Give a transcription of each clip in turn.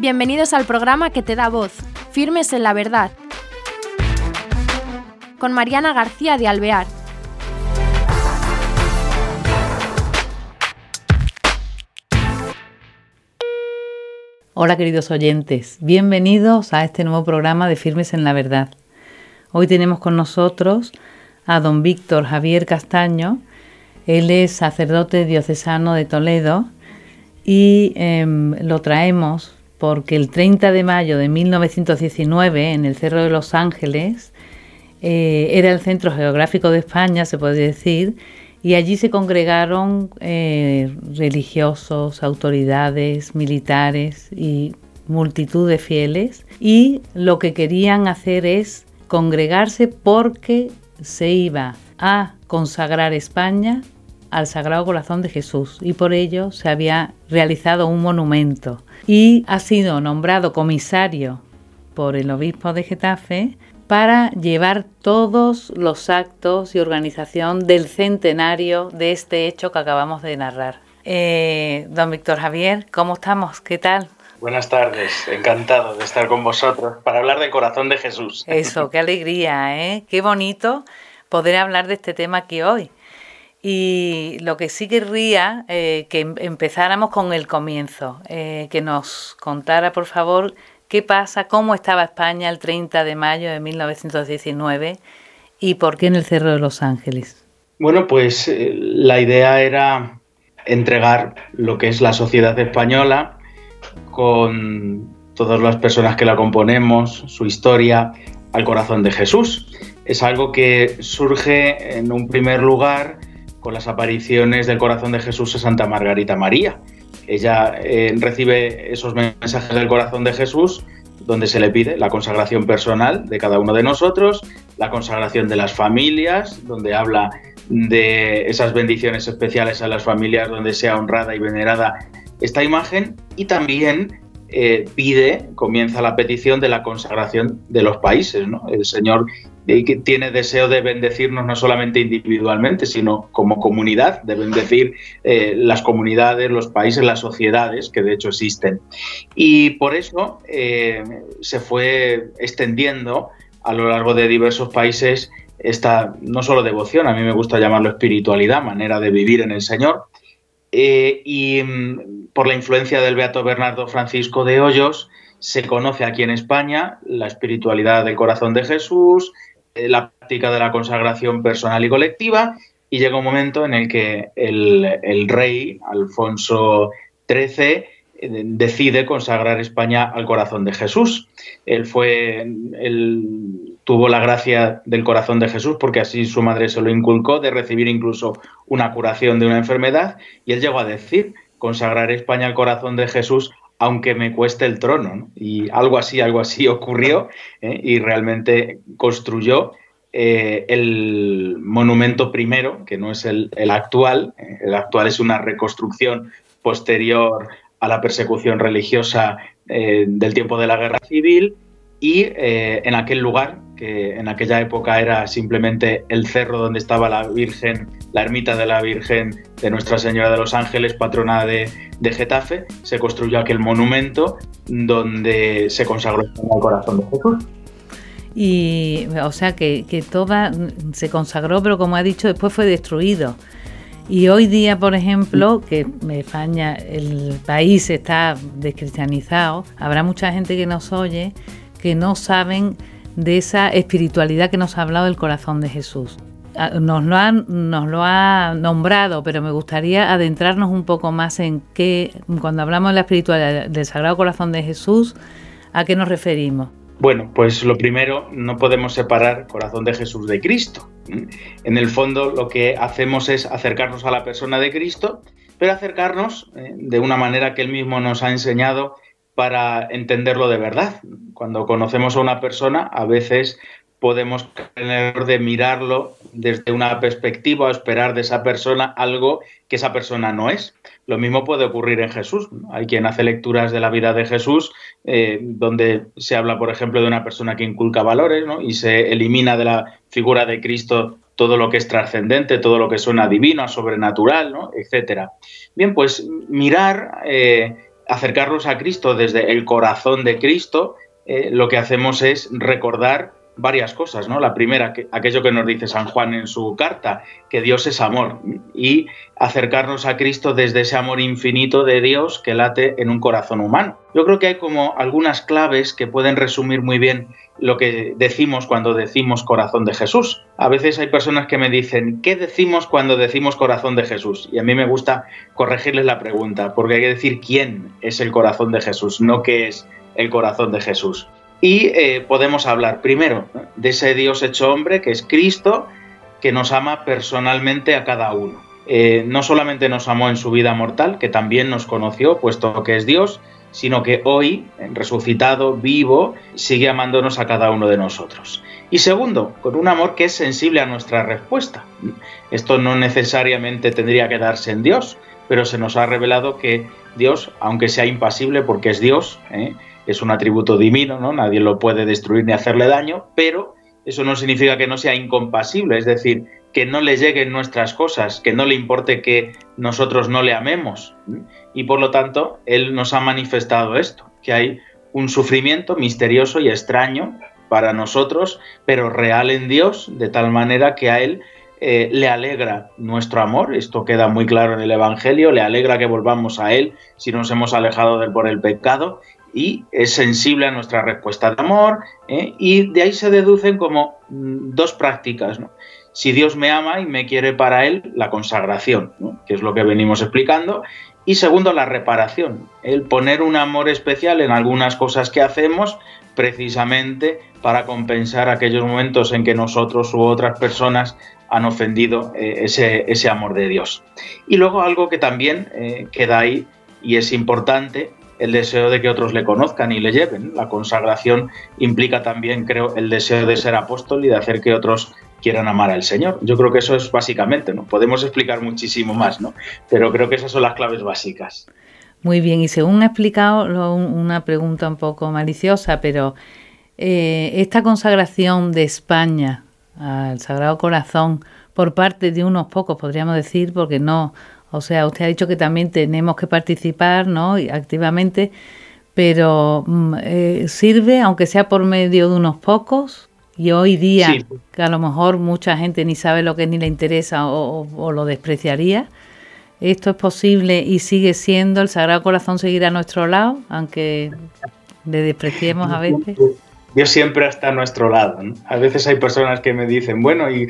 Bienvenidos al programa que te da voz, Firmes en la Verdad, con Mariana García de Alvear. Hola queridos oyentes, bienvenidos a este nuevo programa de Firmes en la Verdad. Hoy tenemos con nosotros a don Víctor Javier Castaño. Él es sacerdote diocesano de Toledo y em, lo traemos porque el 30 de mayo de 1919 en el Cerro de los Ángeles eh, era el centro geográfico de España, se puede decir, y allí se congregaron eh, religiosos, autoridades, militares y multitud de fieles y lo que querían hacer es congregarse porque se iba a consagrar España al Sagrado Corazón de Jesús y por ello se había realizado un monumento y ha sido nombrado comisario por el obispo de Getafe para llevar todos los actos y organización del centenario de este hecho que acabamos de narrar. Eh, don Víctor Javier, ¿cómo estamos? ¿Qué tal? Buenas tardes, encantado de estar con vosotros para hablar del corazón de Jesús. Eso, qué alegría, ¿eh? Qué bonito poder hablar de este tema aquí hoy. Y lo que sí querría eh, que em-, empezáramos con el comienzo, eh, que nos contara, por favor, qué pasa, cómo estaba España el 30 de mayo de 1919 y por qué en el Cerro de los Ángeles. Bueno, pues eh, la idea era entregar lo que es la sociedad española con todas las personas que la componemos, su historia, al corazón de Jesús. Es algo que surge en un primer lugar con las apariciones del corazón de Jesús a Santa Margarita María. Ella eh, recibe esos mensajes del corazón de Jesús donde se le pide la consagración personal de cada uno de nosotros, la consagración de las familias, donde habla de esas bendiciones especiales a las familias donde sea honrada y venerada esta imagen y también eh, pide, comienza la petición de la consagración de los países. ¿no? El Señor que tiene deseo de bendecirnos no solamente individualmente, sino como comunidad, de bendecir eh, las comunidades, los países, las sociedades que de hecho existen. Y por eso eh, se fue extendiendo a lo largo de diversos países esta no solo devoción, a mí me gusta llamarlo espiritualidad, manera de vivir en el Señor, eh, y mm, por la influencia del Beato Bernardo Francisco de Hoyos, se conoce aquí en España la espiritualidad del corazón de Jesús, eh, la práctica de la consagración personal y colectiva y llega un momento en el que el, rey Alfonso XIII decide consagrar España al corazón de Jesús. Él fue, él tuvo la gracia del corazón de Jesús porque así su madre se lo inculcó de recibir incluso una curación de una enfermedad y él llegó a decir consagrar España al corazón de Jesús aunque me cueste el trono. Y algo así, algo así ocurrió ¿eh? y realmente construyó eh, el monumento primero, que no es el, actual. ¿eh? El actual es una reconstrucción posterior a la persecución religiosa del tiempo de la guerra civil y en aquel lugar, que en aquella época era simplemente el cerro donde estaba la Virgen, la ermita de la Virgen de Nuestra Señora de los Ángeles, patrona de, de Getafe, se construyó aquel monumento donde se consagró el corazón de Jesús. Y, o sea, que, que toda se consagró, pero como ha dicho, después fue destruido. Y hoy día, por ejemplo, que España, el país está descristianizado, habrá mucha gente que nos oye que no saben de esa espiritualidad que nos ha hablado el corazón de Jesús. Ah, nos lo, ha, nos lo ha nombrado, pero me gustaría adentrarnos un poco más en qué, cuando hablamos de la espiritualidad del Sagrado Corazón de Jesús, ¿a qué nos referimos? Bueno, pues lo primero, no podemos separar corazón de Jesús de Cristo. En el fondo lo que hacemos es acercarnos a la persona de Cristo, pero acercarnos eh, de una manera que él mismo nos ha enseñado para entenderlo de verdad. Cuando conocemos a una persona, a veces podemos tener de mirarlo desde una perspectiva o esperar de esa persona algo que esa persona no es. Lo mismo puede ocurrir en Jesús. Hay quien hace lecturas de la vida de Jesús eh, donde se habla, por ejemplo, de una persona que inculca valores y se elimina de la figura de Cristo todo lo que es trascendente, todo lo que suena divino, sobrenatural, ¿no? etcétera. Bien, pues mirar eh, acercarnos a Cristo desde el corazón de Cristo, eh, lo que hacemos es recordar varias cosas, ¿no? La primera, que, aquello que nos dice San Juan en su carta, que Dios es amor, y acercarnos a Cristo desde ese amor infinito de Dios que late en un corazón humano. Yo creo que hay como algunas claves que pueden resumir muy bien lo que decimos cuando decimos corazón de Jesús. A veces hay personas que me dicen, ¿qué decimos cuando decimos corazón de Jesús? Y a mí me gusta corregirles la pregunta, porque hay que decir quién es el corazón de Jesús, no qué es el corazón de Jesús. Y eh, podemos hablar primero de ese Dios hecho hombre, que es Cristo, que nos ama personalmente a cada uno. Eh, no solamente nos amó en su vida mortal, que también nos conoció, puesto que es Dios, sino que hoy, resucitado, vivo, sigue amándonos a cada uno de nosotros. Y segundo, con un amor que es sensible a nuestra respuesta. Esto no necesariamente tendría que darse en Dios, pero se nos ha revelado que Dios, aunque sea impasible porque es Dios, ¿eh? Es un atributo divino, ¿no? Nadie lo puede destruir ni hacerle daño, pero eso no significa que no sea incompasible, es decir, que no le lleguen nuestras cosas, que no le importe que nosotros no le amemos. Y por lo tanto, Él nos ha manifestado esto, que hay un sufrimiento misterioso y extraño para nosotros, pero real en Dios, de tal manera que a Él eh, le alegra nuestro amor, esto queda muy claro en el Evangelio, le alegra que volvamos a Él si nos hemos alejado de Él por el pecado y es sensible a nuestra respuesta de amor ¿eh? y de ahí se deducen como mm, dos prácticas. Si Dios me ama y me quiere para Él, la consagración, que es lo que venimos explicando, y segundo, la reparación, el poner un amor especial en algunas cosas que hacemos precisamente para compensar aquellos momentos en que nosotros u otras personas han ofendido eh, ese, amor de Dios. Y luego algo que también eh, queda ahí y es importante el deseo de que otros le conozcan y le lleven. La consagración implica también, creo, el deseo de ser apóstol y de hacer que otros quieran amar al Señor. Yo creo que eso es básicamente, ¿no? Podemos explicar muchísimo más, ¿no? Pero creo que esas son las claves básicas. Muy bien, y según ha explicado, una pregunta un poco maliciosa, pero eh, esta consagración de España al Sagrado Corazón por parte de unos pocos, podríamos decir, porque no, o sea, usted ha dicho que también tenemos que participar ¿no? activamente, pero mm, eh, sirve, aunque sea por medio de unos pocos, y hoy día, que a lo mejor mucha gente ni sabe lo que ni le interesa o, lo despreciaría, esto es posible y sigue siendo, el Sagrado Corazón seguir a nuestro lado, aunque le despreciemos a veces. Dios siempre está a nuestro lado. A veces hay personas que me dicen, bueno, ¿y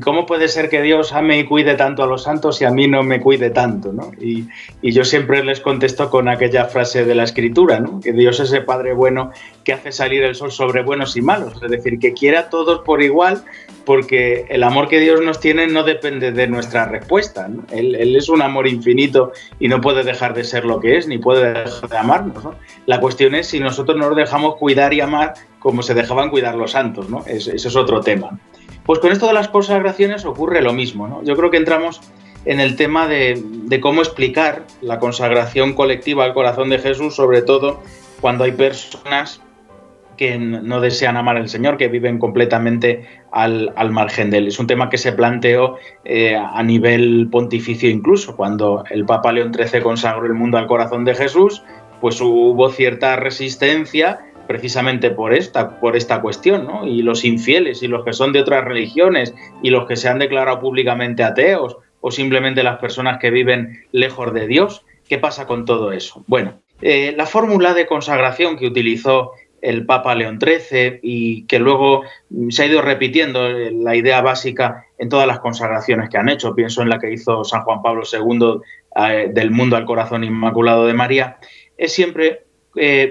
cómo puede ser que Dios ame y cuide tanto a los santos y a mí no me cuide tanto? Y, yo siempre les contesto con aquella frase de la Escritura, que Dios es el Padre bueno que hace salir el sol sobre buenos y malos, es decir, que quiere a todos por igual, porque el amor que Dios nos tiene no depende de nuestra respuesta. Él, es un amor infinito y no puede dejar de ser lo que es, ni puede dejar de amarnos. La cuestión es si nosotros nos dejamos cuidar y amar como se dejaban cuidar los santos, ¿no? Ese, es otro tema. Pues con esto de las consagraciones ocurre lo mismo, ¿no? Yo creo que entramos en el tema de, cómo explicar la consagración colectiva al corazón de Jesús, sobre todo cuando hay personas que no desean amar al Señor, que viven completamente al, margen de Él. Es un tema que se planteó eh, a nivel pontificio incluso, cuando el Papa León XIII consagró el mundo al corazón de Jesús, pues hubo cierta resistencia precisamente por esta, por esta cuestión, ¿no? Y los infieles y los que son de otras religiones y los que se han declarado públicamente ateos o simplemente las personas que viven lejos de Dios, ¿qué pasa con todo eso? Bueno, eh, la fórmula de consagración que utilizó el Papa León XIII y que luego se ha ido repitiendo eh, la idea básica en todas las consagraciones que han hecho. Pienso en la que hizo San Juan Pablo II eh, del mundo al corazón inmaculado de María. Es siempre,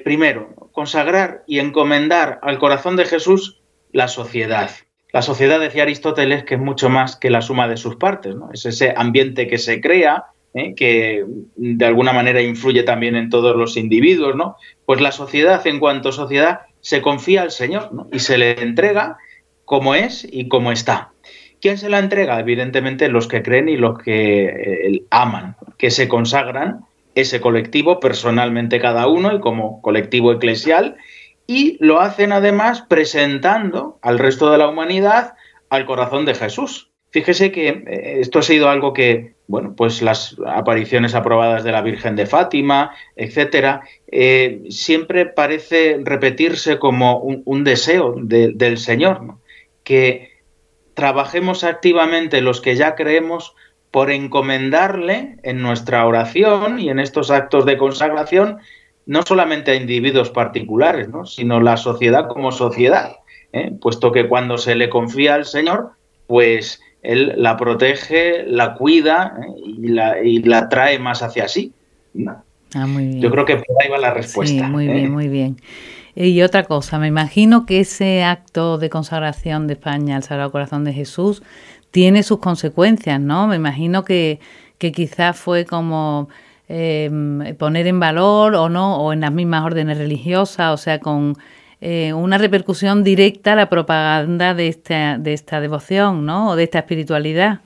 primero, consagrar y encomendar al corazón de Jesús la sociedad. La sociedad, decía Aristóteles, que es mucho más que la suma de sus partes, ¿no? es ese ambiente que se crea, ¿eh? que de alguna manera influye también en todos los individuos, ¿no? Pues la sociedad, en cuanto sociedad, se confía al Señor y se le entrega como es y como está. ¿Quién se la entrega? Evidentemente los que creen y los que eh, aman, que se consagran ese colectivo personalmente cada uno y como colectivo eclesial y lo hacen además presentando al resto de la humanidad al corazón de Jesús. Fíjese que eh, esto ha sido algo que bueno, pues las apariciones aprobadas de la Virgen de Fátima, etcétera, eh, siempre parece repetirse como un, deseo del Señor, que trabajemos activamente los que ya creemos por encomendarle en nuestra oración y en estos actos de consagración no solamente a individuos particulares, sino la sociedad como sociedad, ¿eh? puesto que cuando se le confía al Señor, pues él la protege, la cuida ¿eh? y, la, y, la, trae más hacia sí. Ah, Yo creo que por ahí va la respuesta. Sí, muy ¿eh? bien, muy bien. Y otra cosa, me imagino que ese acto de consagración de España al Sagrado Corazón de Jesús tiene sus consecuencias, ¿no? Me imagino que, que quizás fue como eh, poner en valor o no, o en las mismas órdenes religiosas, o sea, con eh, una repercusión directa a la propaganda de esta, de esta devoción, ¿no? O de esta espiritualidad.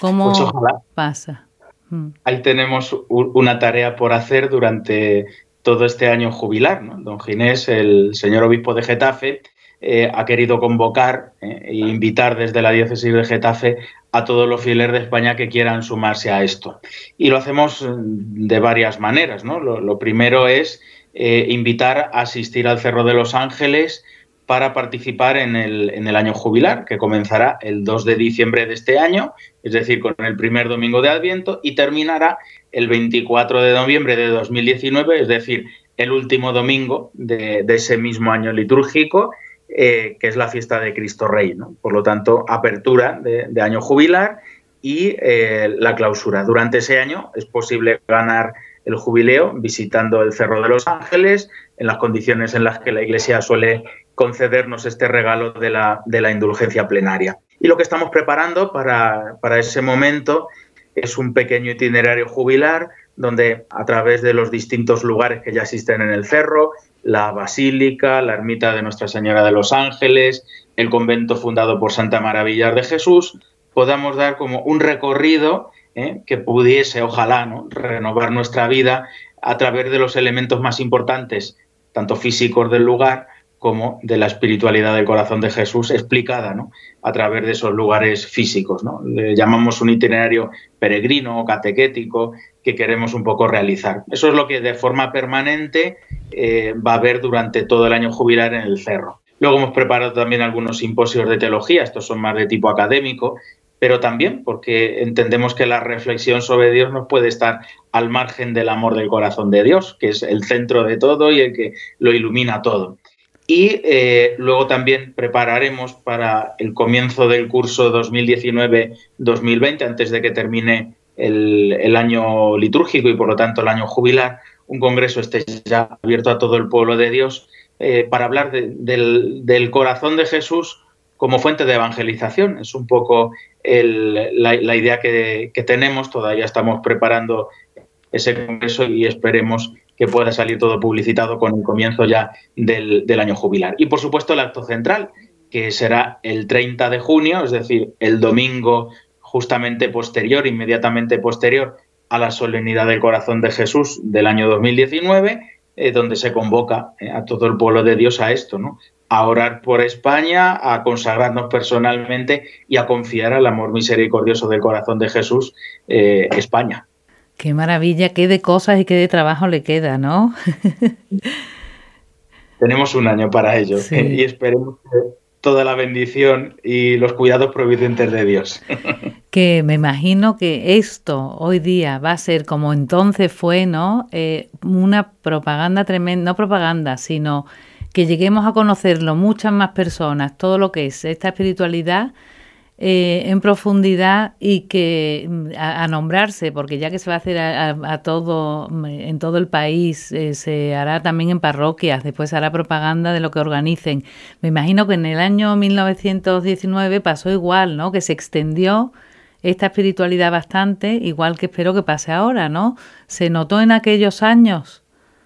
¿Cómo pues pasa? Mm. Ahí tenemos una tarea por hacer durante todo este año jubilar. ¿no? Don Ginés, el señor obispo de Getafe, eh, ha querido convocar e invitar desde la diócesis de Getafe a todos los fieles de España que quieran sumarse a esto. Y lo hacemos mm, de varias maneras. ¿no? Lo, primero es eh, invitar a asistir al Cerro de los Ángeles para participar en el, en el, año jubilar, que comenzará el 2 de diciembre de este año, es decir, con el primer domingo de Adviento, y terminará el 24 de noviembre de 2019, es decir, el último domingo de, ese mismo año litúrgico, eh, que es la fiesta de Cristo Rey. ¿no? Por lo tanto, apertura de, año jubilar y eh, la clausura. Durante ese año es posible ganar el jubileo visitando el Cerro de los Ángeles en las condiciones en las que la Iglesia suele concedernos este regalo de la, de la indulgencia plenaria. Y lo que estamos preparando para, para ese momento es un pequeño itinerario jubilar donde a través de los distintos lugares que ya existen en el cerro, la basílica, la ermita de Nuestra Señora de los Ángeles, el convento fundado por Santa Maravillar de Jesús, podamos dar como un recorrido ¿eh? que pudiese, ojalá, ¿no? renovar nuestra vida a través de los elementos más importantes, tanto físicos del lugar como de la espiritualidad del corazón de Jesús explicada a través de esos lugares físicos. ¿no? Le llamamos un itinerario peregrino o catequético que queremos un poco realizar. Eso es lo que de forma permanente eh, va a haber durante todo el año jubilar en el cerro. Luego hemos preparado también algunos simposios de teología, estos son más de tipo académico, pero también porque entendemos que la reflexión sobre Dios no puede estar al margen del amor del corazón de Dios, que es el centro de todo y el que lo ilumina todo. Y eh, luego también prepararemos para el comienzo del curso 2019-2020, antes de que termine el, año litúrgico y por lo tanto el año jubilar, un congreso esté ya abierto a todo el pueblo de Dios eh, para hablar del, corazón de Jesús como fuente de evangelización. Es un poco la, idea que, tenemos, todavía estamos preparando ese congreso y esperemos que pueda salir todo publicitado con el comienzo ya del, año jubilar. Y por supuesto el acto central, que será el 30 de junio, es decir, el domingo justamente posterior, inmediatamente posterior a la solemnidad del corazón de Jesús del año 2019, eh, donde se convoca eh, a todo el pueblo de Dios a esto, ¿no? A orar por España, a consagrarnos personalmente y a confiar al amor misericordioso del corazón de Jesús eh, España. Qué maravilla, qué de cosas y qué de trabajo le queda, ¿no? Tenemos un año para ello y esperemos que toda la bendición y los cuidados providentes de Dios. que me imagino que esto hoy día va a ser como entonces fue, ¿no? Eh, una propaganda tremenda, no propaganda, sino que lleguemos a conocerlo muchas más personas, todo lo que es esta espiritualidad eh, en profundidad y que mm, a, nombrarse, porque ya que se va a hacer a, todo mm, en todo el país, eh, se hará también en parroquias, después se hará propaganda de lo que organicen. Me imagino que en el año 1919 pasó igual, ¿no? Que se extendió esta espiritualidad bastante, igual que espero que pase ahora, ¿no? ¿Se notó en aquellos años?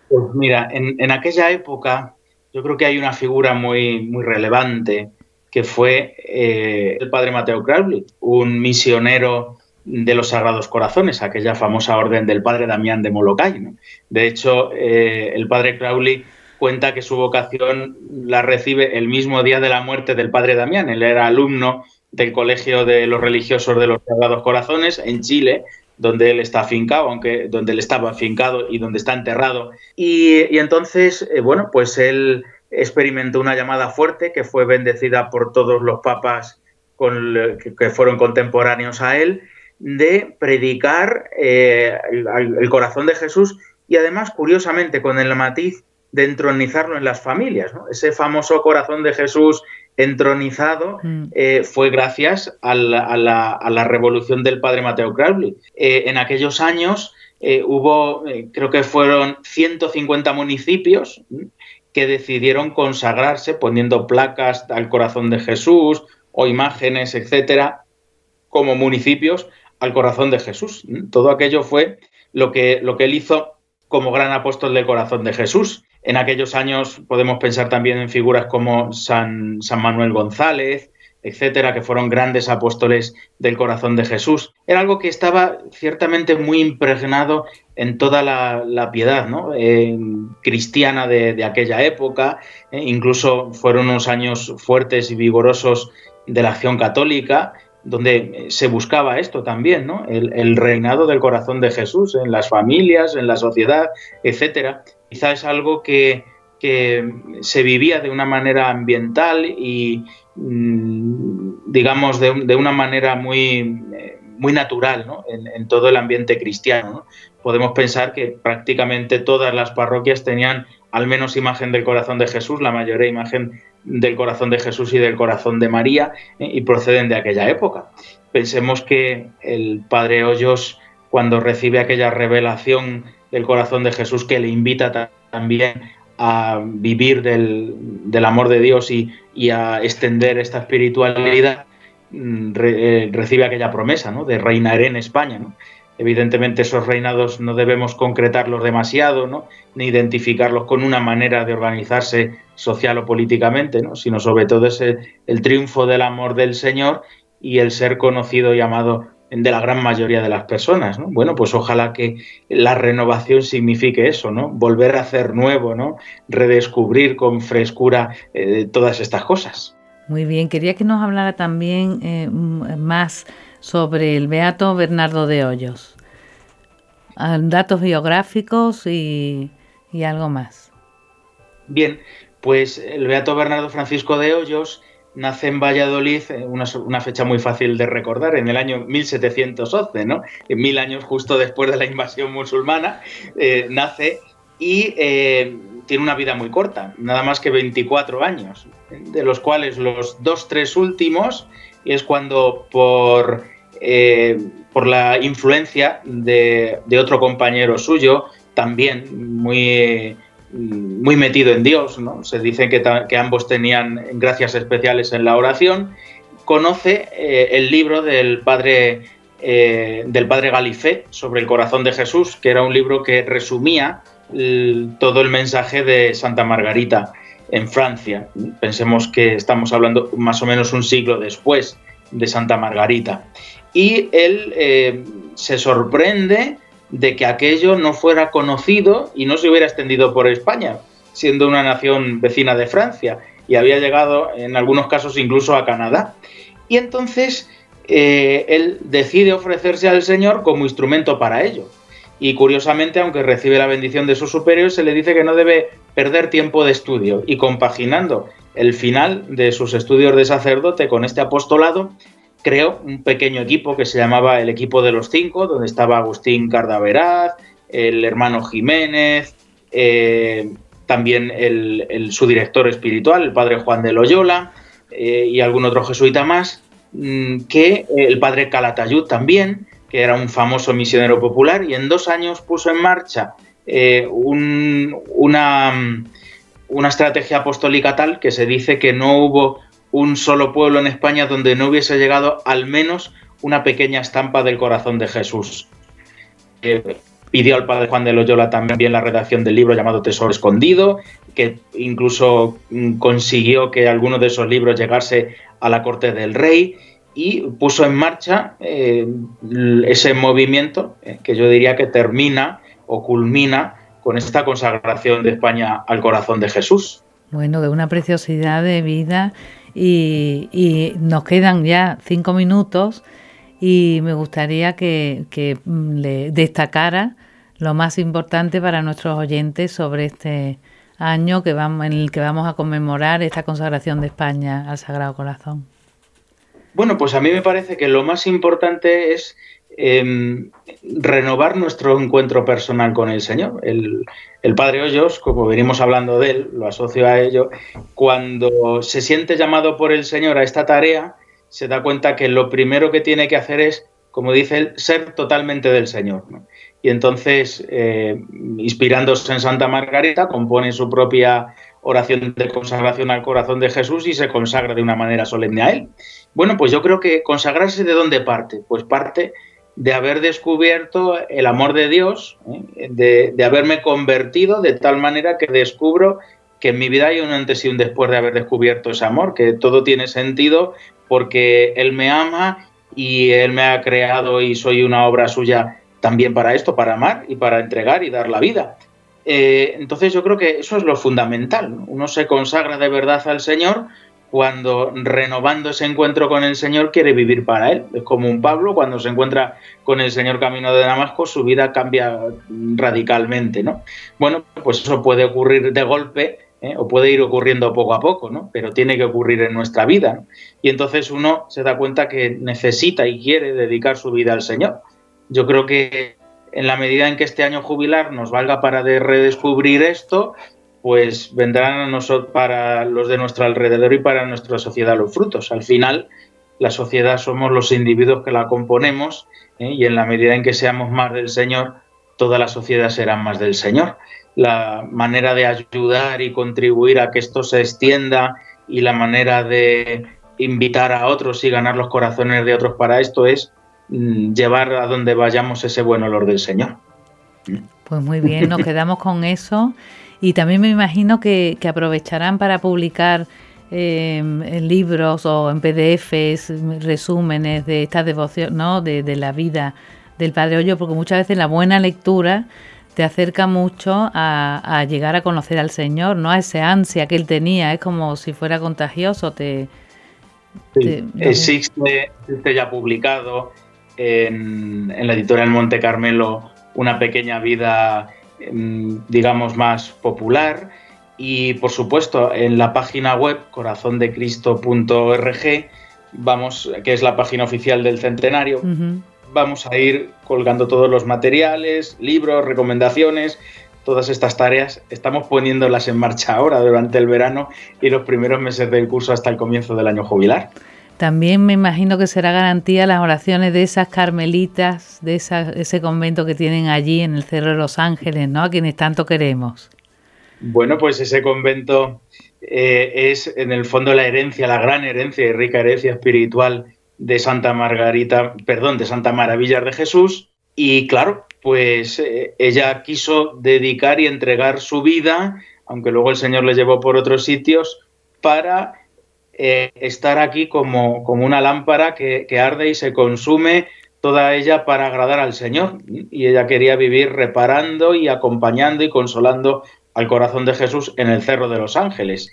Pues mira, en, en aquella época yo creo que hay una figura muy, muy relevante que fue eh, el padre Mateo Crowley, un misionero de los Sagrados Corazones, aquella famosa orden del padre Damián de Molokai. De hecho, eh, el padre Crowley cuenta que su vocación la recibe el mismo día de la muerte del padre Damián. Él era alumno del Colegio de los Religiosos de los Sagrados Corazones en Chile, donde él está afincado, aunque donde él estaba afincado y donde está enterrado. Y, entonces, eh, bueno, pues él experimentó una llamada fuerte que fue bendecida por todos los papas con, que, fueron contemporáneos a él, de predicar eh, el, corazón de Jesús y además, curiosamente, con el matiz de entronizarlo en las familias. Ese famoso corazón de Jesús entronizado mm. eh, fue gracias a la, revolución del padre Mateo Crowley. Eh, en aquellos años eh, hubo, creo que fueron 150 municipios que decidieron consagrarse poniendo placas al corazón de Jesús o imágenes, etcétera, como municipios al corazón de Jesús. Todo aquello fue lo que, lo que él hizo como gran apóstol del corazón de Jesús. En aquellos años podemos pensar también en figuras como San, San Manuel González, etcétera, que fueron grandes apóstoles del corazón de Jesús. Era algo que estaba ciertamente muy impregnado en toda la, piedad ¿no? cristiana de, aquella época. Eh, incluso fueron unos años fuertes y vigorosos de la acción católica, donde se buscaba esto también, ¿no? el reinado del corazón de Jesús en las familias, en la sociedad, etcétera quizá es algo que, se vivía de una manera ambiental y, mm, digamos, de, una manera muy, eh, natural en, todo el ambiente cristiano. Podemos pensar que prácticamente todas las parroquias tenían al menos imagen del corazón de Jesús, la mayoría imagen del corazón de Jesús y del corazón de María, eh, y proceden de aquella época. Pensemos que el padre Hoyos, cuando recibe aquella revelación del corazón de Jesús que le invita también a vivir del, amor de Dios y, a extender esta espiritualidad, mm, eh, recibe aquella promesa ¿no? de reinaré en España. Evidentemente esos reinados no debemos concretarlos demasiado, ¿no? ni identificarlos con una manera de organizarse social o políticamente, ¿no? sino sobre todo es el triunfo del amor del Señor y el ser conocido y amado de la gran mayoría de las personas, ¿no? Bueno, pues ojalá que la renovación signifique eso, ¿no? Volver a hacer nuevo, ¿no? Redescubrir con frescura eh, todas estas cosas. Muy bien, quería que nos hablara también eh, más sobre el Beato Bernardo de Hoyos. Ah, datos biográficos y, y algo más. Bien, pues el Beato Bernardo Francisco de Hoyos nace en Valladolid, eh, una, fecha muy fácil de recordar, en el año 1711, ¿no? En mil años justo después de la invasión musulmana, eh, nace y eh, tiene una vida muy corta, nada más que 24 años, de los cuales los dos, tres últimos es cuando por, por la influencia de, de otro compañero suyo, también muy muy metido en Dios. Se dice que, ambos tenían gracias especiales en la oración. Conoce eh, el libro del padre, eh, del padre Galifé sobre el corazón de Jesús, que era un libro que resumía todo el mensaje de Santa Margarita en Francia. Pensemos que estamos hablando más o menos un siglo después de Santa Margarita. Y él eh, se sorprende de que aquello no fuera conocido y no se hubiera extendido por España, siendo una nación vecina de Francia y había llegado en algunos casos incluso a Canadá. Y entonces eh, él decide ofrecerse al Señor como instrumento para ello. Y curiosamente, aunque recibe la bendición de sus superiores, se le dice que no debe perder tiempo de estudio y compaginando el final de sus estudios de sacerdote con este apostolado, creó un pequeño equipo que se llamaba el equipo de los cinco, donde estaba Agustín Cardaveraz, el hermano Jiménez, eh, también el, su director espiritual, el padre Juan de Loyola, eh, y algún otro jesuita más, mm, que el padre Calatayud también, que era un famoso misionero popular, y en dos años puso en marcha eh, una, una estrategia apostólica tal que se dice que no hubo un solo pueblo en España donde no hubiese llegado al menos una pequeña estampa del corazón de Jesús. Eh, pidió al padre Juan de Loyola también la redacción del libro llamado Tesoro Escondido, que incluso mm, consiguió que alguno de esos libros llegase a la corte del rey y puso en marcha eh, ese movimiento eh, que yo diría que termina o culmina con esta consagración de España al corazón de Jesús. Bueno, de una preciosidad de vida y, nos quedan ya cinco minutos y me gustaría que, mm, le destacara lo más importante para nuestros oyentes sobre este año que vamos, en el que vamos a conmemorar esta consagración de España al Sagrado Corazón. Bueno, pues a mí me parece que lo más importante es em, renovar nuestro encuentro personal con el Señor. El, Padre Hoyos, como venimos hablando de él, lo asocio a ello, cuando se siente llamado por el Señor a esta tarea, se da cuenta que lo primero que tiene que hacer es, como dice él, ser totalmente del Señor. Y entonces, eh, inspirándose en Santa Margarita, compone su propia oración de consagración al corazón de Jesús y se consagra de una manera solemne a él. Bueno, pues yo creo que consagrarse de dónde parte? Pues parte de haber descubierto el amor de Dios, ¿eh? de, haberme convertido de tal manera que descubro que en mi vida hay un antes y un después de haber descubierto ese amor, que todo tiene sentido porque Él me ama y Él me ha creado y soy una obra suya también para esto, para amar y para entregar y dar la vida. Eh, entonces yo creo que eso es lo fundamental. Uno se consagra de verdad al Señor cuando renovando ese encuentro con el Señor quiere vivir para Él. Es como un Pablo cuando se encuentra con el Señor camino de Damasco, su vida cambia radicalmente, ¿no? Bueno, pues eso puede ocurrir de golpe ¿eh? o puede ir ocurriendo poco a poco, ¿no? Pero tiene que ocurrir en nuestra vida. Y entonces uno se da cuenta que necesita y quiere dedicar su vida al Señor. Yo creo que en la medida en que este año jubilar nos valga para redescubrir esto, pues vendrán a nosotros, para los de nuestro alrededor y para nuestra sociedad los frutos. Al final, la sociedad somos los individuos que la componemos ¿eh? y en la medida en que seamos más del Señor, toda la sociedad será más del Señor. La manera de ayudar y contribuir a que esto se extienda y la manera de invitar a otros y ganar los corazones de otros para esto es mm, llevar a donde vayamos ese buen olor del Señor. Pues muy bien, nos quedamos con eso y también me imagino que, aprovecharán para publicar en libros o en PDFs resúmenes de esta devoción, ¿no? De, la vida del Padre Hoyo, porque muchas veces la buena lectura te acerca mucho a, llegar a conocer al Señor, ¿no? A ese ansia que él tenía, es como si fuera contagioso, te... existe, ya publicado en, en la editorial Monte Carmelo una pequeña vida digamos, más popular. Y por supuesto, en la página web corazondecristo.org, vamos, que es la página oficial del centenario, vamos a ir colgando todos los materiales, libros, recomendaciones, todas estas tareas. Estamos poniéndolas en marcha ahora durante el verano y los primeros meses del curso hasta el comienzo del año jubilar. También me imagino que será garantía las oraciones de esas carmelitas, de ese convento que tienen allí en el Cerro de los Ángeles, ¿no? A quienes tanto queremos. Bueno, pues ese convento eh, es en el fondo la herencia, la gran herencia y rica herencia espiritual de Santa Margarita, perdón, de Santa Maravilla de Jesús. Y claro, pues eh, ella quiso dedicar y entregar su vida, aunque luego el Señor le llevó por otros sitios, para eh, estar aquí como, como una lámpara que, arde y se consume toda ella para agradar al Señor. Y ella quería vivir reparando y acompañando y consolando al corazón de Jesús en el Cerro de los Ángeles.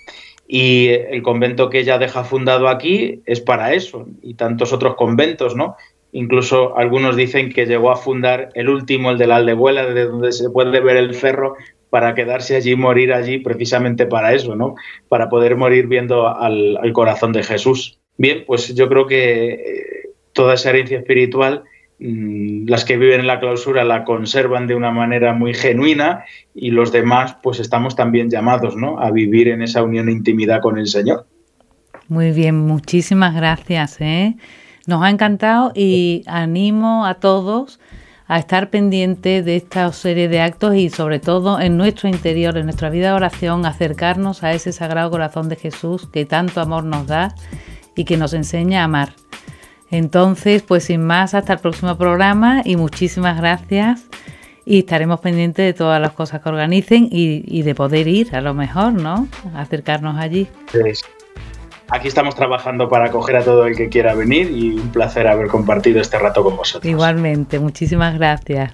Y el convento que ella deja fundado aquí es para eso, y tantos otros conventos, ¿no? Incluso algunos dicen que llegó a fundar el último, el de la Aldebuela, de donde se puede ver el cerro, para quedarse allí, morir allí, precisamente para eso, ¿no? Para poder morir viendo al, corazón de Jesús. Bien, pues yo creo que eh, toda esa herencia espiritual, mm, las que viven en la clausura la conservan de una manera muy genuina y los demás, pues estamos también llamados, ¿no? A vivir en esa unión e intimidad con el Señor. Muy bien, muchísimas gracias. ¿eh? Nos ha encantado y animo a todos a estar pendiente de esta serie de actos y sobre todo en nuestro interior, en nuestra vida de oración, acercarnos a ese sagrado corazón de Jesús que tanto amor nos da y que nos enseña a amar. Entonces, pues sin más, hasta el próximo programa y muchísimas gracias y estaremos pendientes de todas las cosas que organicen y, de poder ir a lo mejor, ¿no? Acercarnos allí. Aquí estamos trabajando para acoger a todo el que quiera venir y un placer haber compartido este rato con vosotros. Igualmente, muchísimas gracias.